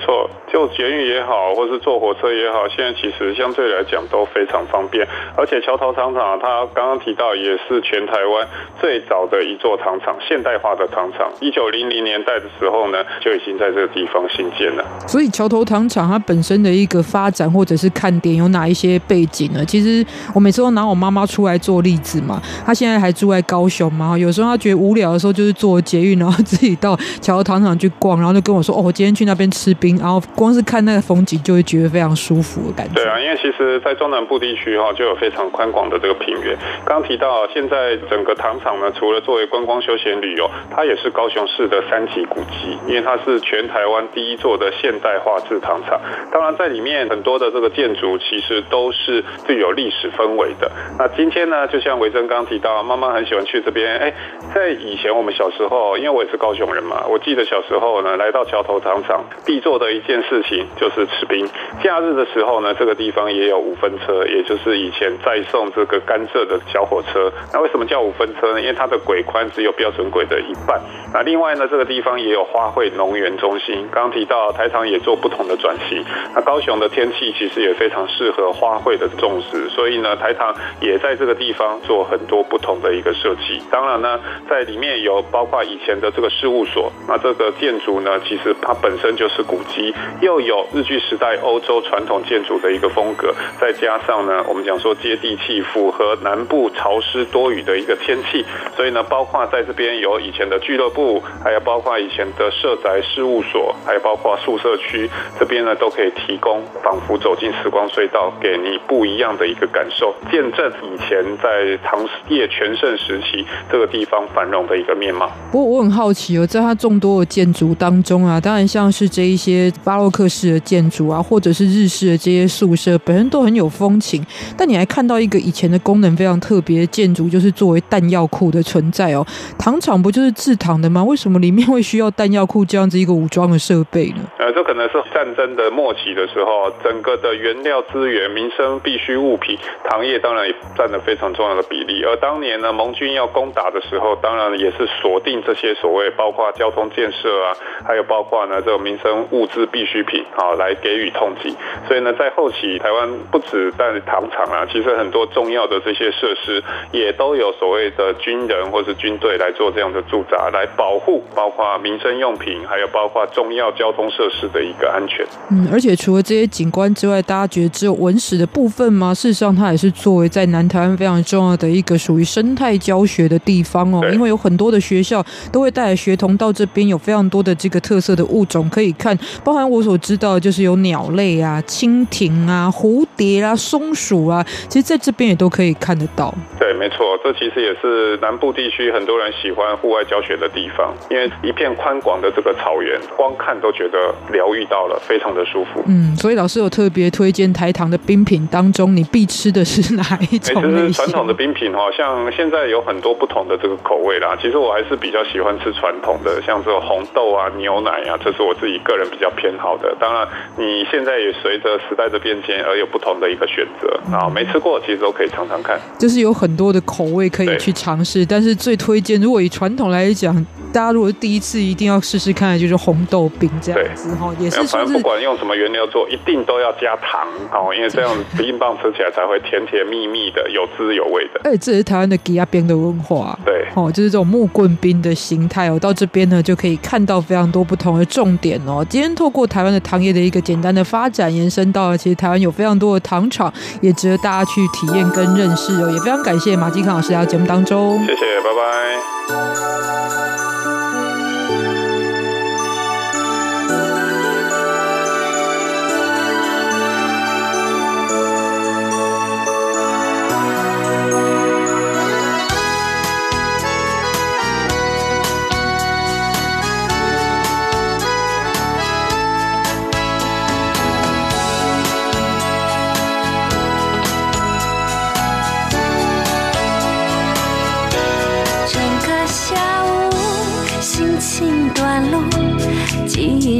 捷运也好，或是坐火车也好，现在其实相对来讲都非常方便。而且桥头糖厂，它刚刚提到也是全台湾最早的一座糖厂，现代化的糖厂。一九零零年代的时候呢，就已经在这个地方兴建了。所以桥头糖厂它本身的一个发展或者是看点有哪一些背景呢？其实我每次都拿我妈妈出来做例子嘛。她现在还住在高雄嘛，有时候她觉得无聊的时候，就是坐捷运，然后自己到桥头糖厂去逛，然后就跟我说：“哦，我今天去那边吃冰。”然后光是看那个风景，就会觉得非常舒服的感觉。对啊，因为其实，在中南部地区哈，就有非常宽广的这个平原。刚提到，现在整个糖厂呢，除了作为观光休闲旅游，它也是高雄市的三级古迹，因为它是全台湾第一座的现代化制糖厂。当然，在里面很多的这个建筑，其实都是具有历史氛围的。那今天呢，就像维珍刚提到，妈妈很喜欢去这边。哎，在以前我们小时候，因为我也是高雄人嘛，我记得小时候呢，来到桥头糖厂，必做的一件事就是吃冰。假日的时候呢，这个地方也有五分车，也就是以前载送这个甘蔗的小火车。那为什么叫五分车呢？因为它的轨宽只有标准轨的一半。那另外呢，这个地方也有花卉农园中心。刚刚提到台糖也做不同的转型。那高雄的天气其实也非常适合花卉的种植，所以呢，台糖也在这个地方做很多不同的一个设计。当然呢，在里面有包括以前的这个事务所。那这个建筑呢，其实它本身就是古迹，又又有日据时代欧洲传统建筑的一个风格，再加上呢，我们讲说接地气，符合南部潮湿多雨的一个天气，所以呢，包括在这边有以前的俱乐部，还有包括以前的社宅事务所，还有包括宿舍区，这边呢都可以提供，仿佛走进时光隧道，给你不一样的一个感受，见证以前在糖业全盛时期这个地方繁荣的一个面貌。不过我很好奇哦，在它众多的建筑当中啊，当然像是这一些巴洛克式的建筑啊，或者是日式的这些宿舍，本身都很有风情。但你还看到一个以前的功能非常特别的建筑，就是作为弹药库的存在哦。糖厂不就是制糖的吗？[laughs] 为什么里面会需要弹药库这样子一个武装的设备呢？呃，这可能是战争的末期的时候，整个的原料资源、民生必需物品，糖业当然也占了非常重要的比例。而当年呢，盟军要攻打的时候，当然也是锁定这些所谓包括交通建设啊，还有包括呢这个民生物资必需品啊，来给予痛击。所以呢，在后期台湾不止在糖厂啊，其实很多重要的这些设施也都有所谓的军人或是军队来做这样的驻扎，来保护包括民生用品，还有包括重要交通设施的一个安全。嗯，而且除了这些景观之外，大家觉得只有文史的部分吗？事实上，它也是作为在南台湾非常重要的一个属于生态教学的地方哦。因为有很多的学校都会带来学童到这边，有非常多的这个特色的物种可以看，包含我所知道就是有鸟类啊、蜻蜓啊、蝴蝶啊、松鼠啊，其实在这边也都可以看得到。对，没错，这其实也是南部地区很多人喜欢户外教学的地方，因为一片宽广的这个草原，光看都觉得疗愈到了，非常的舒服。嗯，所以老师有特别推荐台糖的冰品当中，你必吃的是哪一种类型？传统的冰品哈，像现在有很多不同的这个口味啦。其实我还是比较喜欢吃传统的，像这个红豆啊、牛奶啊，这是我自己个人比较偏好的。当然，你现在也随着时代的变迁而有不同的一个选择啊。没吃过，其实都可以尝尝看。就是有很多的口味可以去尝试，但是最推荐，如果以传统来讲。大家如果是第一次，一定要试试看的就是红豆冰这样子哈，也是反正不管用什么原料做，一定都要加糖哦，因为这样冰棒吃起来才会甜甜蜜蜜的，有滋有味的。哎，这是台湾的吉亚冰的文化，对，哦，就是这种木棍冰的形态哦。到这边呢，就可以看到非常多不同的重点哦。今天透过台湾的糖业的一个简单的发展，延伸到了其实台湾有非常多的糖厂，也值得大家去体验跟认识哦。也非常感谢马继康老师来到节目当中，谢谢，拜拜。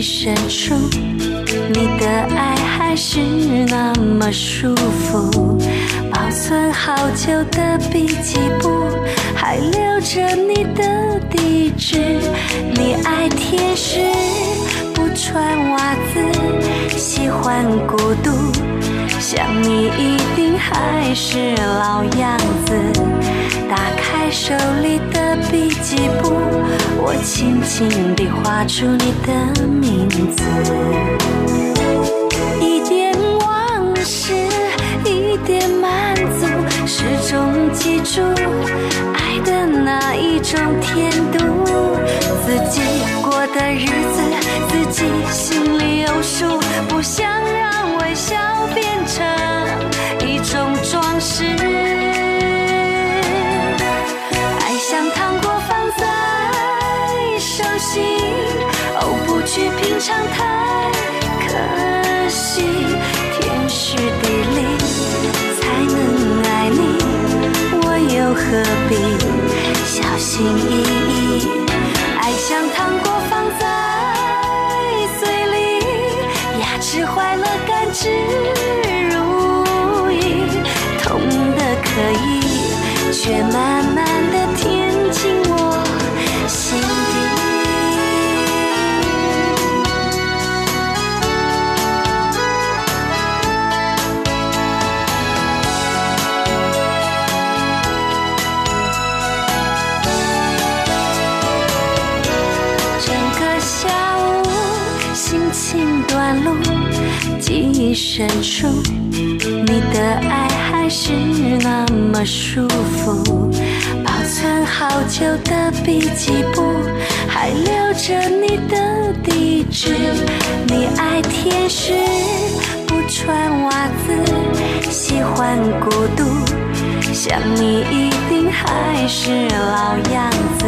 深处，你的爱还是那么舒服。保存好久的笔记簿，还留着你的地址。你爱天使，不穿袜子，喜欢孤独。想你一定还是老样子。打开手里的笔记簿，我轻轻地画出你的名字。一点往事，一点满足，始终记住爱的那一种甜度。自己过的日子，自己心里有数，不想让微笑常太可惜，天时地利才能爱你，我又何必小心翼翼？爱像糖果放在嘴里，牙齿坏了甘之如饴，痛的可以，却满一深处，你的爱还是那么舒服。保存好久的笔记簿，还留着你的地址。你爱天使，不穿袜子，喜欢孤独，想你一定还是老样子。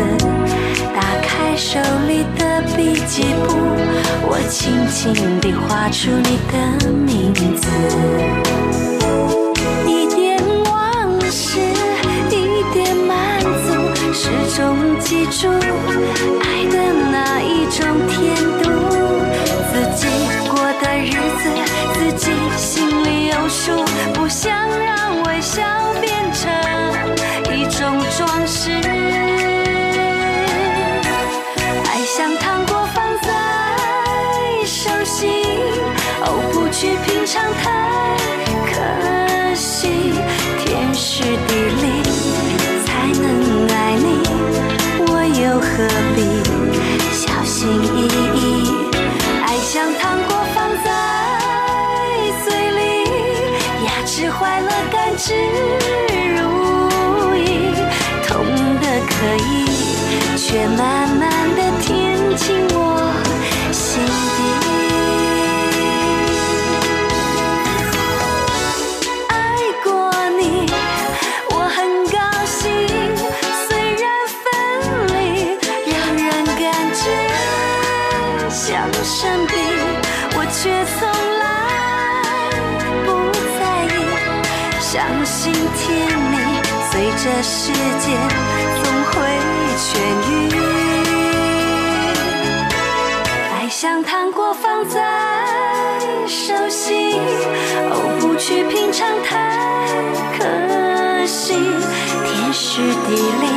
打开手里的笔记簿，我轻轻地画出你的名字。一点往事，一点满足，始终记住爱的那一种甜这世界总会痊愈。爱像糖果放在手心，哦，不去品尝太可惜。天时地利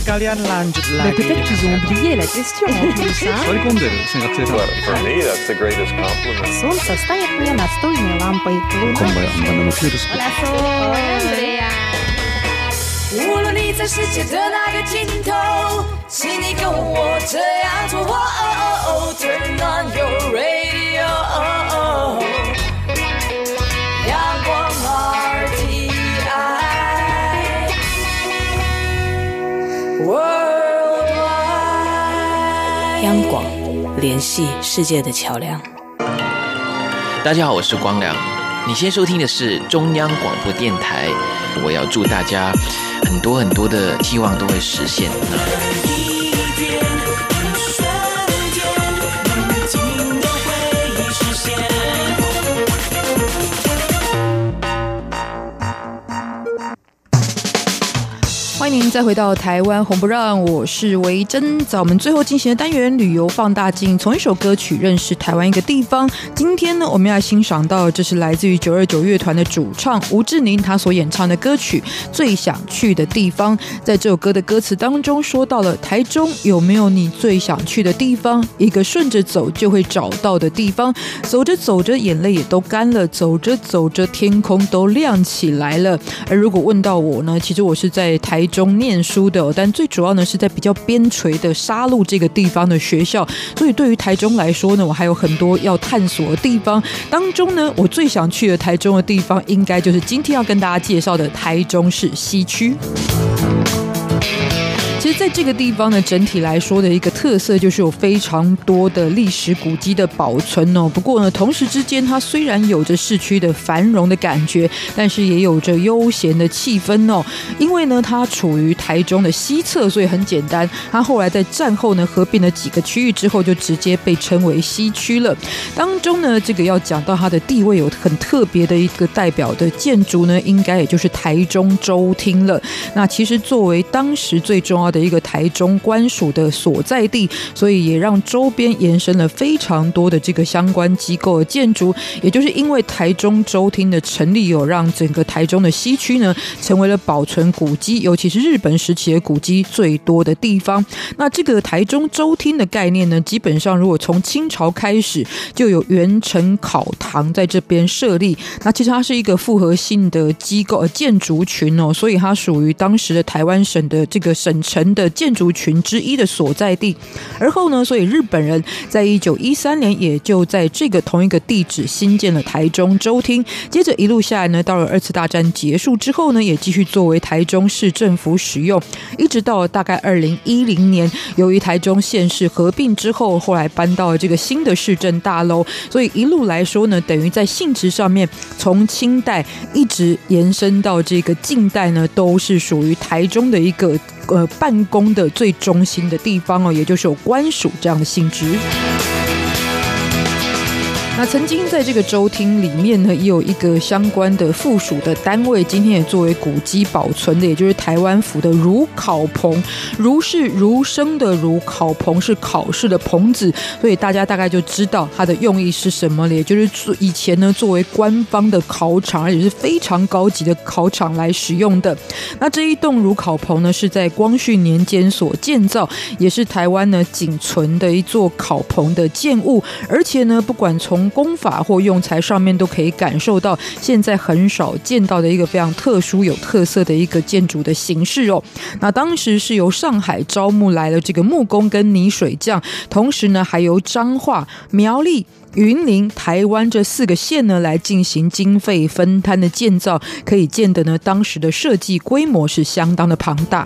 Pendengar sekalian lanjut lagi. Peut-être qu'ils ont oublié la question en [laughs] plus. For me, that's the greatest compliment. Солнце стоит мне настольной лампой. 无论你在世界的哪个尽头，请你跟我这样做。Turn on your radio. 央广，联系世界的桥梁。大家好，我是光良。你先收听的是中央广播电台。我要祝大家很多很多的希望都会实现。再回到台湾红不让，我是维珍。在我们最后进行的单元旅游放大镜，从一首歌曲认识台湾一个地方。今天呢，我们要欣赏到这是来自于九二九乐团的主唱吴志宁他所演唱的歌曲《最想去的地方》。在这首歌的歌词当中，说到了台中有没有你最想去的地方？一个顺着走就会找到的地方。走着走着，眼泪也都干了；走着走着，天空都亮起来了。而如果问到我呢，其实我是在台。中 [laughs] 念书的，但最主要呢是在比较边陲的沙鹿这个地方的学校，所以对于台中来说呢，我还有很多要探索的地方。当中呢，我最想去的台中的地方，应该就是今天要跟大家介绍的台中市西区。在这个地方呢，整体来说的一个特色就是有非常多的历史古迹的保存哦。不过呢，同时之间它虽然有着市区的繁荣的感觉，但是也有着悠闲的气氛哦。因为呢，它处于台中的西侧，所以很简单。它后来在战后呢，合并了几个区域之后，就直接被称为西区了。当中呢，这个要讲到它的地位有很特别的一个代表的建筑呢，应该也就是台中州厅了。那其实作为当时最重要的一个台中官署的所在地，所以也让周边延伸了非常多的这个相关机构的建筑。也就是因为台中州厅的成立，有让整个台中的西区呢，成为了保存古迹，尤其是日本时期的古迹最多的地方。那这个台中州厅的概念呢，基本上如果从清朝开始就有元成考堂在这边设立，那其实它是一个复合性的机构呃建筑群哦，所以它属于当时的台湾省的这个省城的建筑群之一的所在地。而后呢，所以日本人在一九一三年也就在这个同一个地址新建了台中州厅。接着一路下来呢，到了二次大战结束之后呢，也继续作为台中市政府使用，一直到大概二零一零年，由于台中县市合并之后，后来搬到了这个新的市政大楼，所以一路来说呢，等于在性质上面，从清代一直延伸到这个近代呢，都是属于台中的一个呃办宫的最中心的地方哦，也就是有官署这样的性质。那曾经在这个州厅里面呢，也有一个相关的附属的单位，今天也作为古迹保存的，也就是台湾府的如考棚。如是儒生的如，考棚是考试的棚子，所以大家大概就知道它的用意是什么了，也就是以前呢作为官方的考场，而且是非常高级的考场来使用的。那这一栋如考棚呢，是在光绪年间所建造，也是台湾呢仅存的一座考棚的建物，而且呢，不管从工法或用材上面都可以感受到，现在很少见到的一个非常特殊、有特色的一个建筑的形式哦。那当时是由上海招募来的这个木工跟泥水匠，同时呢还由彰化、苗栗、云林、台湾这四个县呢来进行经费分摊的建造，可以见得呢当时的设计规模是相当的庞大。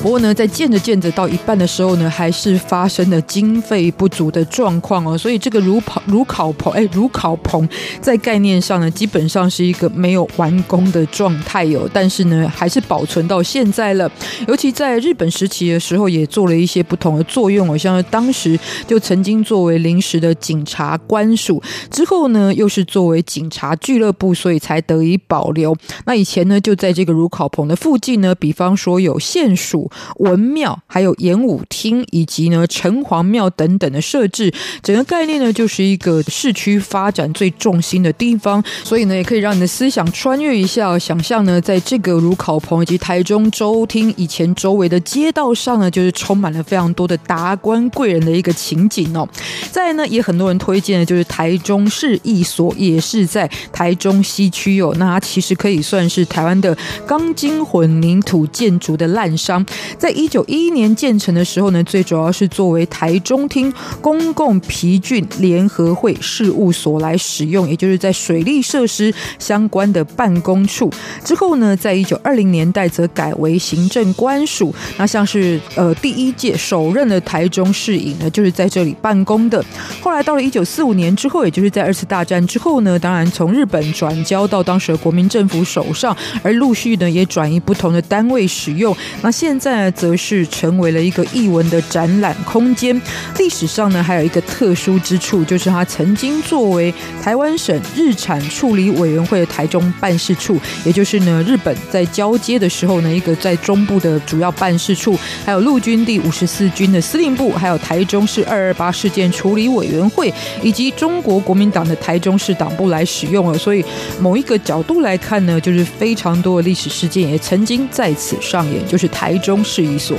不过呢，在建着建着到一半的时候呢，还是发生了经费不足的状况哦。所以这个如考如考棚，哎，如考棚在概念上呢，基本上是一个没有完工的状态哟。但是呢，还是保存到现在了。尤其在日本时期的时候，也做了一些不同的作用哦。像是当时就曾经作为临时的警察官署，之后呢，又是作为警察俱乐部，所以才得以保留。那以前呢，就在这个如考棚的附近呢，比方说有县署。文庙，还有演武厅，以及呢城隍庙等等的设置，整个概念呢就是一个市区发展最重心的地方，所以呢也可以让你的思想穿越一下，想象呢在这个如考棚以及台中州厅以前周围的街道上呢，就是充满了非常多的达官贵人的一个情景哦。再呢，也很多人推荐的就是台中市一所，也是在台中西区哦。那它其实可以算是台湾的钢筋混凝土建筑的滥觴。在一九一一年建成的时候呢，最主要是作为台中厅公共皮郡联合会事务所来使用，也就是在水利设施相关的办公处。之后呢，在一九二零年代则改为行政官署。那像是呃第一届首任的台中市尹呢，就是在这里办公的。后来到了一九四五年之后，也就是在二次大战之后呢，当然从日本转交到当时的国民政府手上，而陆续呢也转移不同的单位使用。那现在。现在则是成为了一个艺文的展览空间。历史上呢，还有一个特殊之处，就是它曾经作为台湾省日产处理委员会的台中办事处，也就是呢，日本在交接的时候呢，一个在中部的主要办事处，还有陆军第五十四军的司令部，还有台中市二二八事件处理委员会，以及中国国民党的台中市党部来使用了。所以，某一个角度来看呢，就是非常多的历史事件也曾经在此上演，就是台中。是一所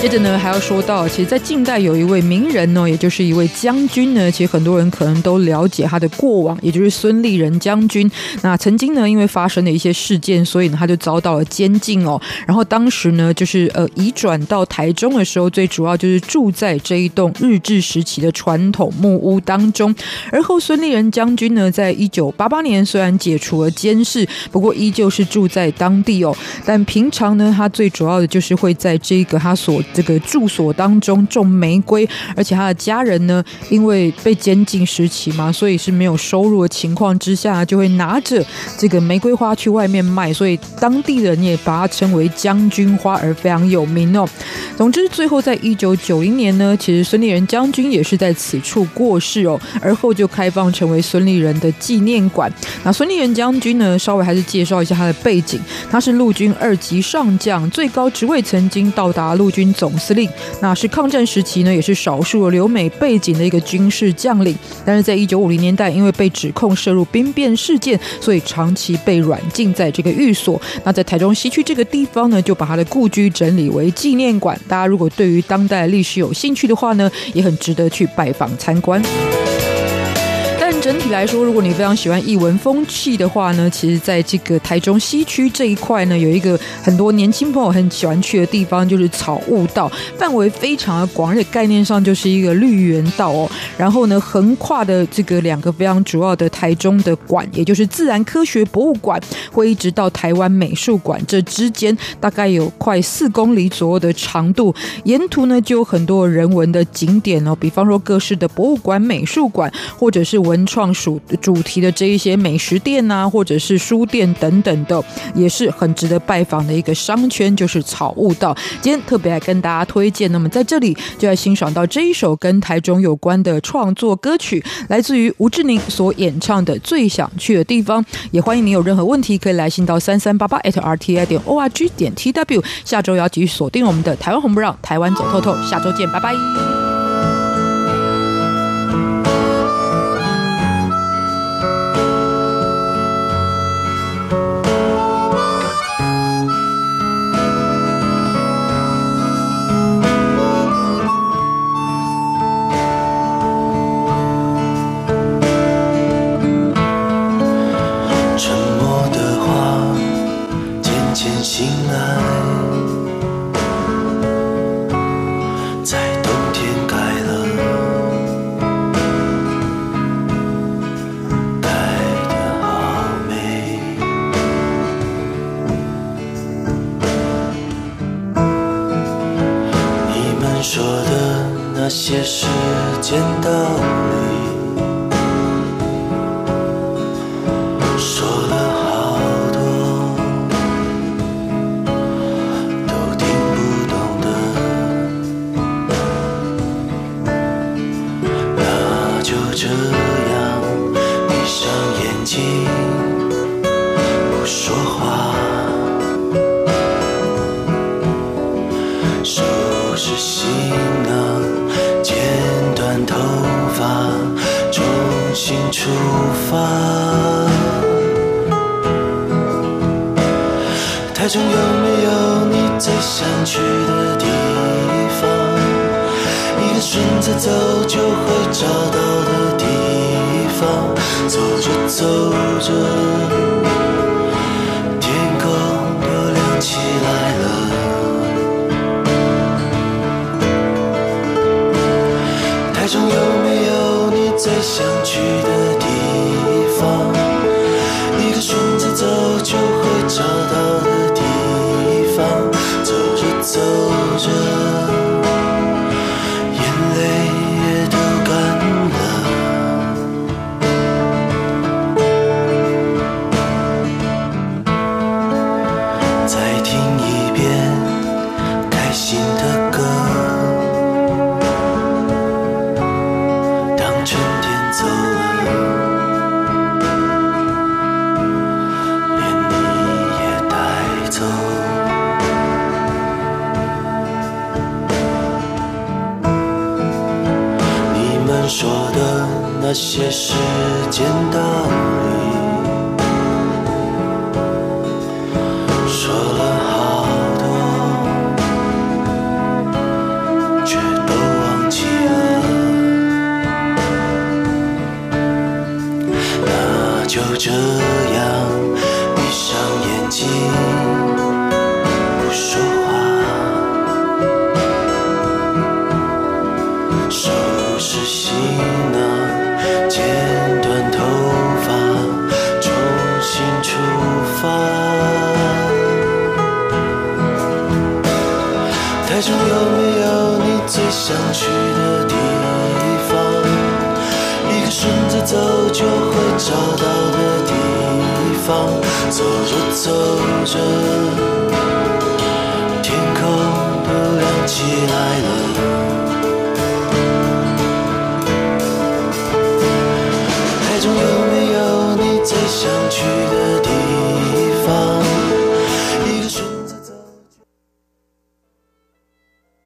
接着呢，还要说到，其实，在近代有一位名人呢，也就是一位将军呢，其实很多人可能都了解他的过往，也就是孙立人将军。那曾经呢，因为发生了一些事件，所以呢，他就遭到了监禁哦。然后当时呢，就是呃移转到台中的时候，最主要就是住在这一栋日治时期的传统木屋当中。而后孙立人将军呢，在一九八八年虽然解除了监视，不过依旧是住在当地哦。但平常呢，他最主要的就是会在这个他所这个住所当中种玫瑰，而且他的家人呢，因为被监禁时期嘛，所以是没有收入的情况之下，就会拿着这个玫瑰花去外面卖，所以当地人也把它称为将军花，而非常有名哦。总之，最后在一九九零年呢，其实孙立人将军也是在此处过世哦，而后就开放成为孙立人的纪念馆。那孙立人将军呢，稍微还是介绍一下他的背景，他是陆军二级上将，最高职位曾经到达陆军总司令，那是抗战时期呢，也是少数留美背景的一个军事将领。但是在一九五零年代，因为被指控涉入兵变事件，所以长期被软禁在这个寓所。那在台中西区这个地方呢，就把他的故居整理为纪念馆。大家如果对于当代历史有兴趣的话呢，也很值得去拜访参观。整体来说，如果你非常喜欢艺文风气的话呢，其实在这个台中西区这一块呢，有一个很多年轻朋友很喜欢去的地方，就是草悟道，范围非常的广，而且概念上就是一个绿园道哦。然后呢，横跨的这个两个非常主要的台中的馆，也就是自然科学博物馆，会一直到台湾美术馆，这之间大概有快四公里左右的长度，沿途呢就有很多人文的景点哦，比方说各式的博物馆、美术馆，或者是文。创属主题的这一些美食店啊，或者是书店等等的，也是很值得拜访的一个商圈，就是草悟道。今天特别来跟大家推荐，那么在这里就要欣赏到这一首跟台中有关的创作歌曲，来自于吴志宁所演唱的《最想去的地方》。也欢迎你有任何问题可以来信到三三八八 at rti 点 org 点 tw。下周要继续锁定我们的台湾红不让，台湾走透透。下周见，拜拜。